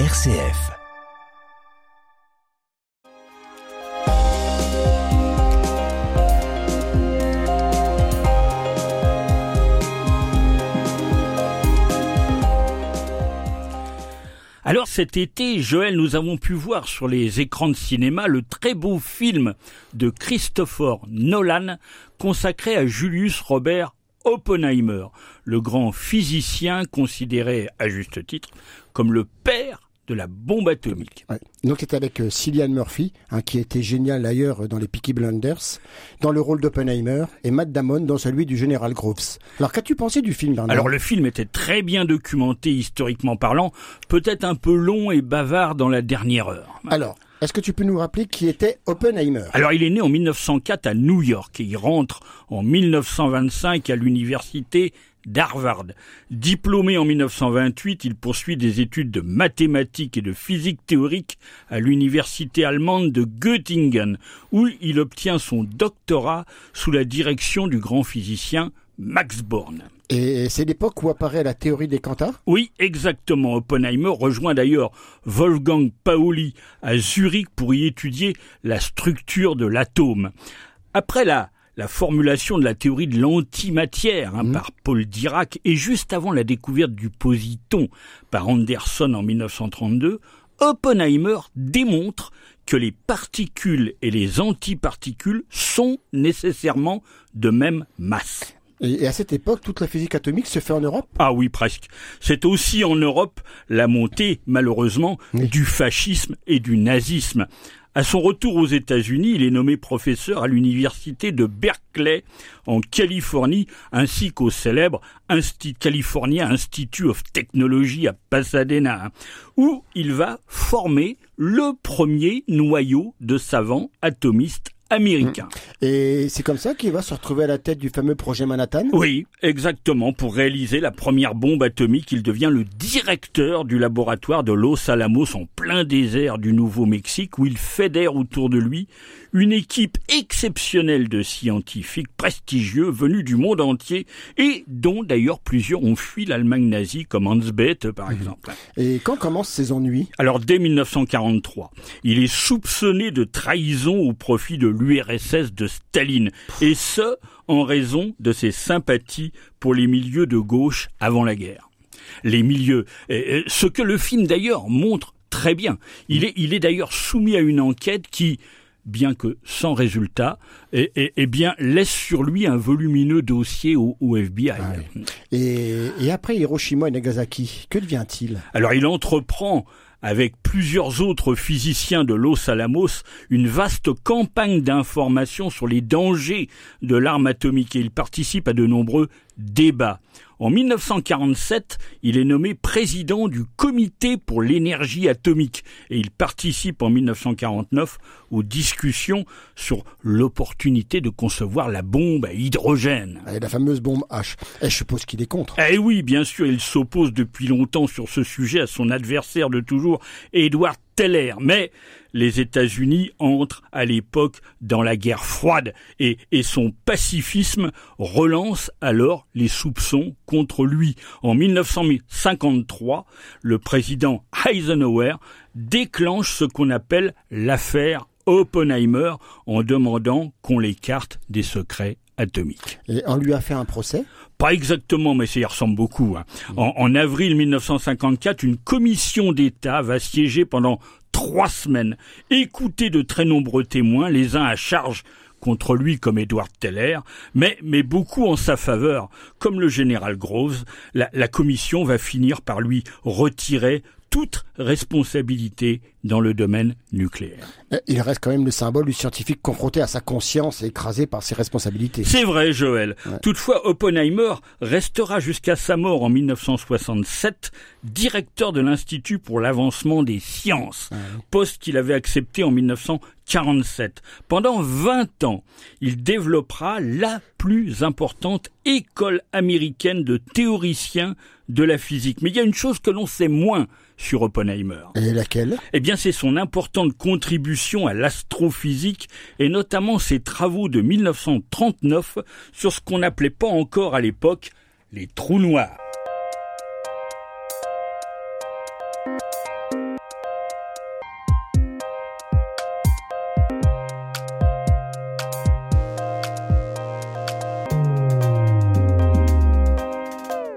RCF. Alors cet été, Joël, nous avons pu voir sur les écrans de cinéma le très beau film de Christopher Nolan consacré à Julius Robert Oppenheimer, le grand physicien considéré à juste titre comme le père de la bombe atomique. Ouais. Donc c'est avec euh, Cillian Murphy, hein, qui était génial d'ailleurs dans les Peaky Blinders, dans le rôle d'Oppenheimer, et Matt Damon dans celui du général Groves. Alors qu'as-tu pensé du film, Bernard? Alors le film était très bien documenté historiquement parlant, peut-être un peu long et bavard dans la dernière heure. Alors, est-ce que tu peux nous rappeler qui était Oppenheimer? Alors il est né en 1904 à New York et il rentre en 1925 à l'université d'Harvard. Diplômé en 1928, il poursuit des études de mathématiques et de physique théorique à l'université allemande de Göttingen, où il obtient son doctorat sous la direction du grand physicien Max Born. Et c'est l'époque où apparaît la théorie des quantas Oui, exactement. Oppenheimer rejoint d'ailleurs Wolfgang Pauli à Zurich pour y étudier la structure de l'atome. Après la la formulation de la théorie de l'antimatière hein, Mhm. par Paul Dirac et juste avant la découverte du positon par Anderson en 1932, Oppenheimer démontre que les particules et les antiparticules sont nécessairement de même masse. et, et à cette époque, toute la physique atomique se fait en Europe? Ah oui, presque. C'est aussi en Europe la montée, malheureusement, Oui. du fascisme et du nazisme. À son retour aux États-Unis, il est nommé professeur à l'université de Berkeley en Californie, ainsi qu'au célèbre California Institute of Technology à Pasadena, où il va former le premier noyau de savants atomistes américains. Et c'est comme ça qu'il va se retrouver à la tête du fameux projet Manhattan? Oui, exactement. Pour réaliser la première bombe atomique, il devient le directeur du laboratoire de Los Alamos en plein désert du Nouveau-Mexique où il fédère autour de lui une équipe exceptionnelle de scientifiques prestigieux venus du monde entier et dont d'ailleurs plusieurs ont fui l'Allemagne nazie comme Hans Bethe par exemple. Et quand commencent ces ennuis Alors dès 1943, il est soupçonné de trahison au profit de l'URSS de Staline, et ce, en raison de ses sympathies pour les milieux de gauche avant la guerre. Les milieux, ce que le film d'ailleurs montre très bien. Il est, il est d'ailleurs soumis à une enquête qui, bien que sans résultat, eh, eh bien, laisse sur lui un volumineux dossier au, au FBI. et, et après Hiroshima et Nagasaki, que devient-il? Alors il entreprend avec plusieurs autres physiciens de Los Alamos une vaste campagne d'information sur les dangers de l'arme atomique et il participe à de nombreux débats. En 1947, il est nommé président du comité pour l'énergie atomique et il participe en 1949 aux discussions sur l'opportunité de concevoir la bombe à hydrogène. Et la fameuse bombe H. Et je suppose qu'il est contre. Eh oui, bien sûr, il s'oppose depuis longtemps sur ce sujet à son adversaire de toujours, Edward Teller. Mais les États-Unis entrent à l'époque dans la guerre froide et, et son pacifisme relance alors les soupçons contre lui. En 1953, le président Eisenhower déclenche ce qu'on appelle l'affaire Oppenheimer en demandant qu'on l'écarte des secrets atomiques. Et on lui a fait un procès? Pas exactement, mais ça y ressemble beaucoup. hein. En, en avril 1954, une commission d'État va siéger pendant trois semaines, écouter de très nombreux témoins, les uns à charge contre lui comme Edward Teller, mais, mais beaucoup en sa faveur, comme le général Groves. La, la commission va finir par lui retirer toute responsabilité dans le domaine nucléaire. Eh, Il reste quand même le symbole du scientifique confronté à sa conscience et écrasé par ses responsabilités. C'est vrai, Joël. Ouais. Toutefois, Oppenheimer restera jusqu'à sa mort en 1967 directeur de l'Institut pour l'avancement des sciences, poste qu'il avait accepté en 1947. Pendant 20 ans, il développera la plus importante école américaine de théoriciens de la physique. Mais il y a une chose que l'on sait moins sur Oppenheimer. Et laquelle? Eh bien, c'est son importante contribution à l'astrophysique et notamment ses travaux de 1939 sur ce qu'on n'appelait pas encore à l'époque les trous noirs.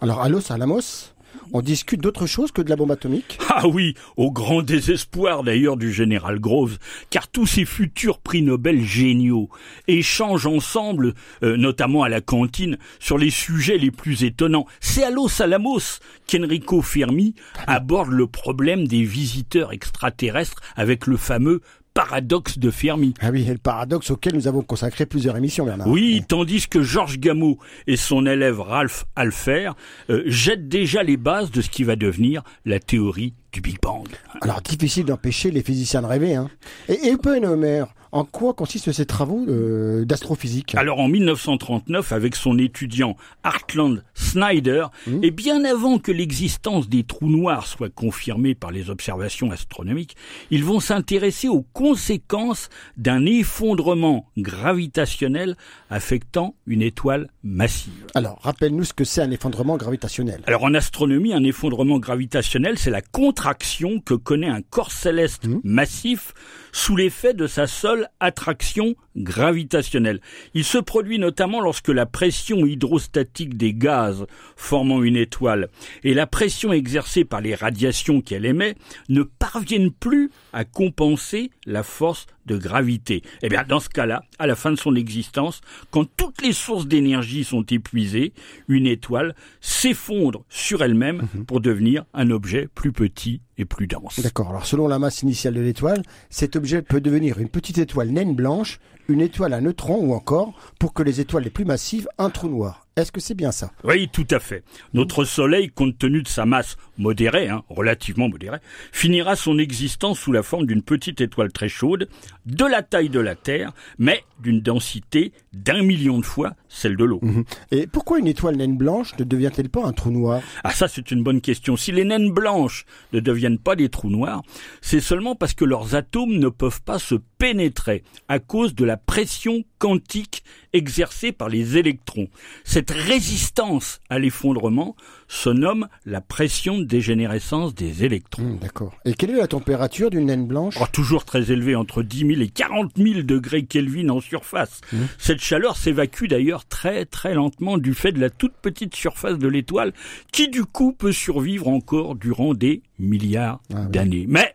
Alors, Allos Alamos on discute d'autre chose que de la bombe atomique? Ah oui, au grand désespoir d'ailleurs du général Groves, car tous ces futurs prix Nobel géniaux échangent ensemble, euh, notamment à la cantine, sur les sujets les plus étonnants. C'est à Los Alamos qu'Enrico Fermi aborde le problème des visiteurs extraterrestres avec le fameux paradoxe de Fermi. Ah oui, le paradoxe auquel nous avons consacré plusieurs émissions, Bernard. Oui, tandis que Georges Gamow et son élève Ralph Alfer euh, jettent déjà les bases de ce qui va devenir la théorie du Big Bang. Alors, difficile d'empêcher les physiciens de rêver. Hein. Et Oppenheimer, en quoi consistent ces travaux euh, d'astrophysique? Alors en 1939, avec son étudiant Hartland Snyder, mmh. et bien avant que l'existence des trous noirs soit confirmée par les observations astronomiques, ils vont s'intéresser aux conséquences d'un effondrement gravitationnel affectant une étoile massive. Alors, rappelle-nous ce que c'est un effondrement gravitationnel. Alors en astronomie, un effondrement gravitationnel, c'est la contraction que connaît un corps céleste mmh. massif sous l'effet de sa seule attraction gravitationnelle. Il se produit notamment lorsque la pression hydrostatique des gaz formant une étoile et la pression exercée par les radiations qu'elle émet ne parviennent plus à compenser la force de gravité. Eh bien, dans ce cas-là, à la fin de son existence, quand toutes les sources d'énergie sont épuisées, une étoile s'effondre sur elle-même mhm. pour devenir un objet plus petit et plus dense. D'accord. Alors, selon la masse initiale de l'étoile, cet objet peut devenir une petite étoile naine blanche, une étoile à neutrons ou encore, pour que les étoiles les plus massives, un trou noir. Est-ce que c'est bien ça? Oui, tout à fait. Notre Soleil, compte tenu de sa masse modérée, hein, relativement modérée, finira son existence sous la forme d'une petite étoile très chaude, de la taille de la Terre, mais d'une densité d'un million de fois celle de l'eau. Mhm. Et pourquoi une étoile naine blanche ne devient-elle pas un trou noir? Ah ça c'est une bonne question. Si les naines blanches ne deviennent pas des trous noirs, c'est seulement parce que leurs atomes ne peuvent pas se pénétrer à cause de la pression quantique exercée par les électrons. Cette résistance à l'effondrement se nomme la pression de dégénérescence des électrons. Hmm, d'accord. Et quelle est la température d'une naine blanche? Oh, Toujours très élevée, entre 10 000 et 40 000 degrés Kelvin en surface. Hmm. Cette chaleur s'évacue d'ailleurs très très lentement du fait de la toute petite surface de l'étoile qui du coup peut survivre encore durant des milliards ah d'années. Mais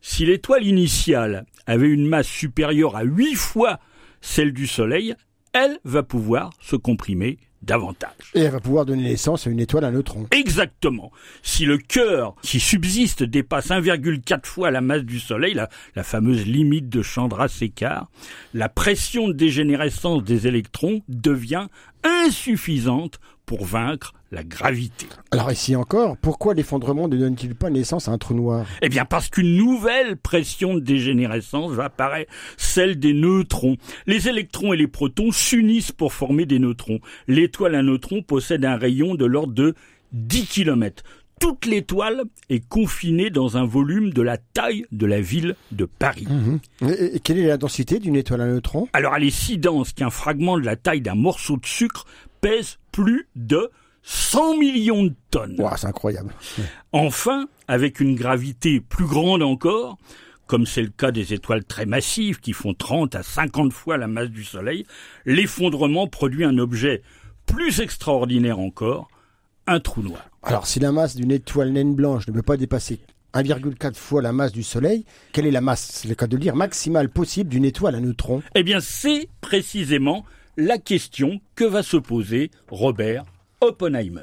si l'étoile initiale avait une masse supérieure à 8 fois celle du Soleil, elle va pouvoir se comprimer davantage. Et elle va pouvoir donner naissance à une étoile à neutrons. Exactement. Si le cœur qui subsiste dépasse 1,4 fois la masse du Soleil, la, la fameuse limite de Chandra-Séquard, la pression de dégénérescence des électrons devient insuffisante pour vaincre la gravité. Alors ici encore, pourquoi l'effondrement ne donne-t-il pas naissance à un trou noir? Eh bien parce qu'une nouvelle pression de dégénérescence va apparaître, celle des neutrons. Les électrons et les protons s'unissent pour former des neutrons. L'étoile à neutrons possède un rayon de l'ordre de 10 km toute l'étoile est confinée dans un volume de la taille de la ville de Paris. Mhm. Et, quelle est la densité d'une étoile à neutrons? Alors elle est si dense qu'un fragment de la taille d'un morceau de sucre pèse plus de 100 millions de tonnes. c'est incroyable. Enfin, avec une gravité plus grande encore, comme c'est le cas des étoiles très massives qui font 30 à 50 fois la masse du Soleil, l'effondrement produit un objet plus extraordinaire encore, un trou noir. Alors si la masse d'une étoile naine blanche ne peut pas dépasser 1,4 fois la masse du Soleil, quelle est la masse, c'est le cas de lire, maximale possible d'une étoile à neutrons Eh bien c'est précisément la question que va se poser Robert Oppenheimer.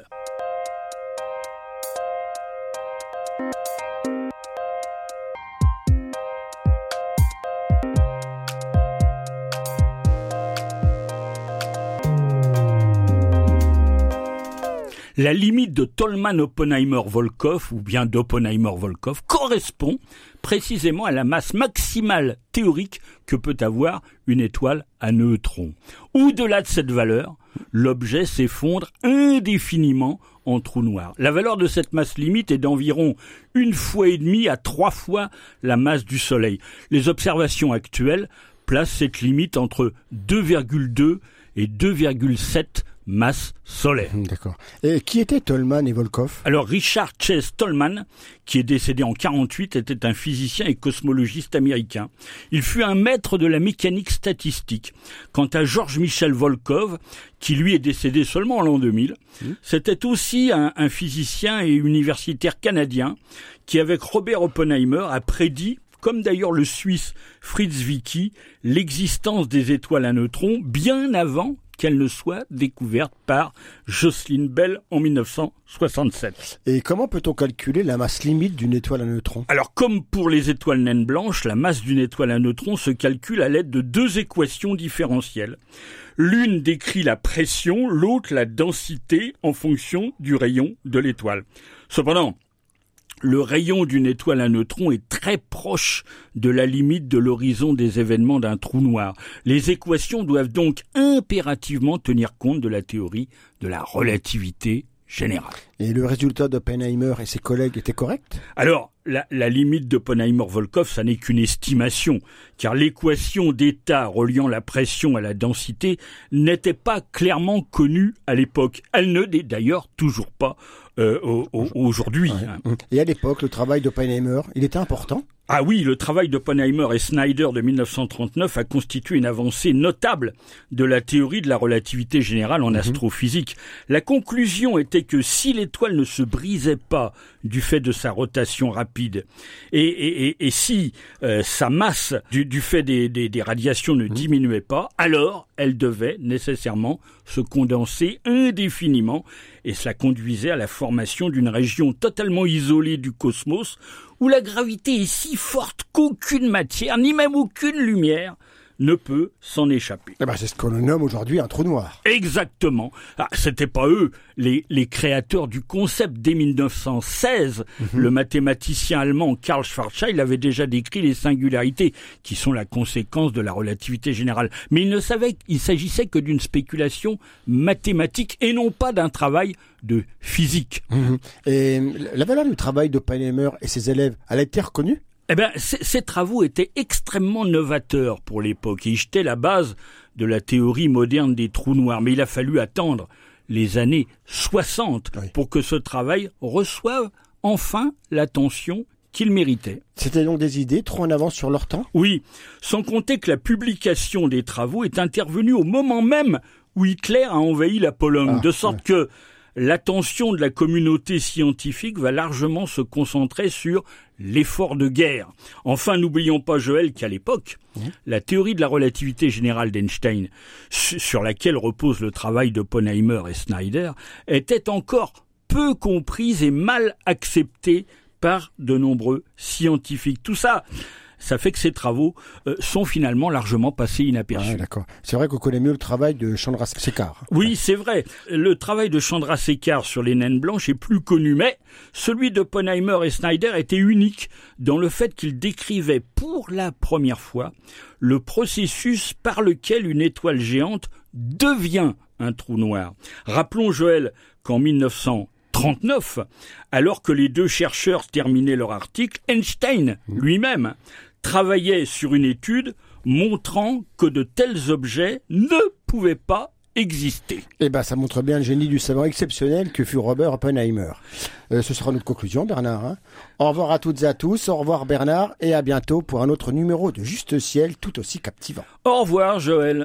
La limite de Tolman-Oppenheimer-Volkov, ou bien d'Oppenheimer-Volkov, correspond précisément à la masse maximale théorique que peut avoir une étoile à neutrons. Au-delà de cette valeur, l'objet s'effondre indéfiniment en trou noir. La valeur de cette masse limite est d'environ une fois et demie à trois fois la masse du Soleil. Les observations actuelles placent cette limite entre 2,2 et 2,7 masse solaire. D'accord. Et qui étaient Tolman et Volkov? Alors Richard Chase Tolman, qui est décédé en 48, était un physicien et cosmologiste américain. Il fut un maître de la mécanique statistique. Quant à Georges Michel Volkov, qui lui est décédé seulement en l'an 2000, c'était aussi un, un physicien et universitaire canadien qui, avec Robert Oppenheimer, a prédit comme d'ailleurs le Suisse Fritz Vicky, l'existence des étoiles à neutrons bien avant qu'elles ne soient découvertes par Jocelyn Bell en 1967. Et comment peut-on calculer la masse limite d'une étoile à neutrons? Alors comme pour les étoiles naines blanches, la masse d'une étoile à neutrons se calcule à l'aide de deux équations différentielles. L'une décrit la pression, l'autre la densité en fonction du rayon de l'étoile. Cependant, le rayon d'une étoile à neutrons est très proche de la limite de l'horizon des événements d'un trou noir. Les équations doivent donc impérativement tenir compte de la théorie de la relativité générale. Et le résultat d'Oppenheimer et ses collègues était correct? Alors, la, la limite d'Oppenheimer-Volkov, ça n'est qu'une estimation, car l'équation d'état reliant la pression à la densité n'était pas clairement connue à l'époque. Elle ne l'est d'ailleurs toujours pas euh, aujourd'hui. Ouais. Et à l'époque, le travail d'Oppenheimer, il était important? Ah oui, le travail d'Oppenheimer et Snyder de 1939 a constitué une avancée notable de la théorie de la relativité générale en mmh. astrophysique. La conclusion était que si l'étoile ne se brisait pas du fait de sa rotation rapide et, et, et, et si euh, sa masse du, du fait des, des, des, radiations ne mmh. diminuait pas, alors elle devait nécessairement se condenser indéfiniment et cela conduisait à la formation d'une région totalement isolée du cosmos où la gravité est si forte qu'aucune matière, ni même aucune lumière, ne peut s'en échapper. Eh ben, c'est ce qu'on nomme aujourd'hui un trou noir. Exactement. Ah, c'était pas eux, les, les créateurs du concept dès 1916. Mm -hmm. Le mathématicien allemand Karl Schwarzschild avait déjà décrit les singularités qui sont la conséquence de la relativité générale. Mais il ne savait qu'il s'agissait que d'une spéculation mathématique et non pas d'un travail de physique. Mmh. Et la valeur du travail d'Oppenheimer et ses élèves, elle a été reconnue? Eh bien, ces travaux étaient extrêmement novateurs pour l'époque et ils jetaient la base de la théorie moderne des trous noirs. Mais il a fallu attendre les années 60 oui. pour que ce travail reçoive enfin l'attention qu'il méritait. C'était donc des idées trop en avance sur leur temps? Oui, sans compter que la publication des travaux est intervenue au moment même où Hitler a envahi la Pologne, ah, de sorte ouais. que l'attention de la communauté scientifique va largement se concentrer sur l'effort de guerre. Enfin, n'oublions pas, Joël, qu'à l'époque, mmh. la théorie de la relativité générale d'Einstein, sur laquelle repose le travail d'Oppenheimer et Snyder, était encore peu comprise et mal acceptée par de nombreux scientifiques. Tout ça, ça fait que ces travaux euh, sont finalement largement passés inaperçus. Ah, D'accord. C'est vrai qu'on connaît mieux le travail de Chandra Sekhar. Oui, ouais. c'est vrai. Le travail de Chandra Sekhar sur les naines blanches est plus connu, mais celui d'Oppenheimer et Snyder était unique dans le fait qu'il décrivait pour la première fois le processus par lequel une étoile géante devient un trou noir. Rappelons, Joël, qu'en 1900 39, alors que les deux chercheurs terminaient leur article, Einstein lui-même travaillait sur une étude montrant que de tels objets ne pouvaient pas exister. Eh ben, ça montre bien le génie du savant exceptionnel que fut Robert Oppenheimer. Euh, ce sera notre conclusion, Bernard. Hein au revoir à toutes et à tous. Au revoir, Bernard, et à bientôt pour un autre numéro de Juste Ciel tout aussi captivant. Au revoir, Joël.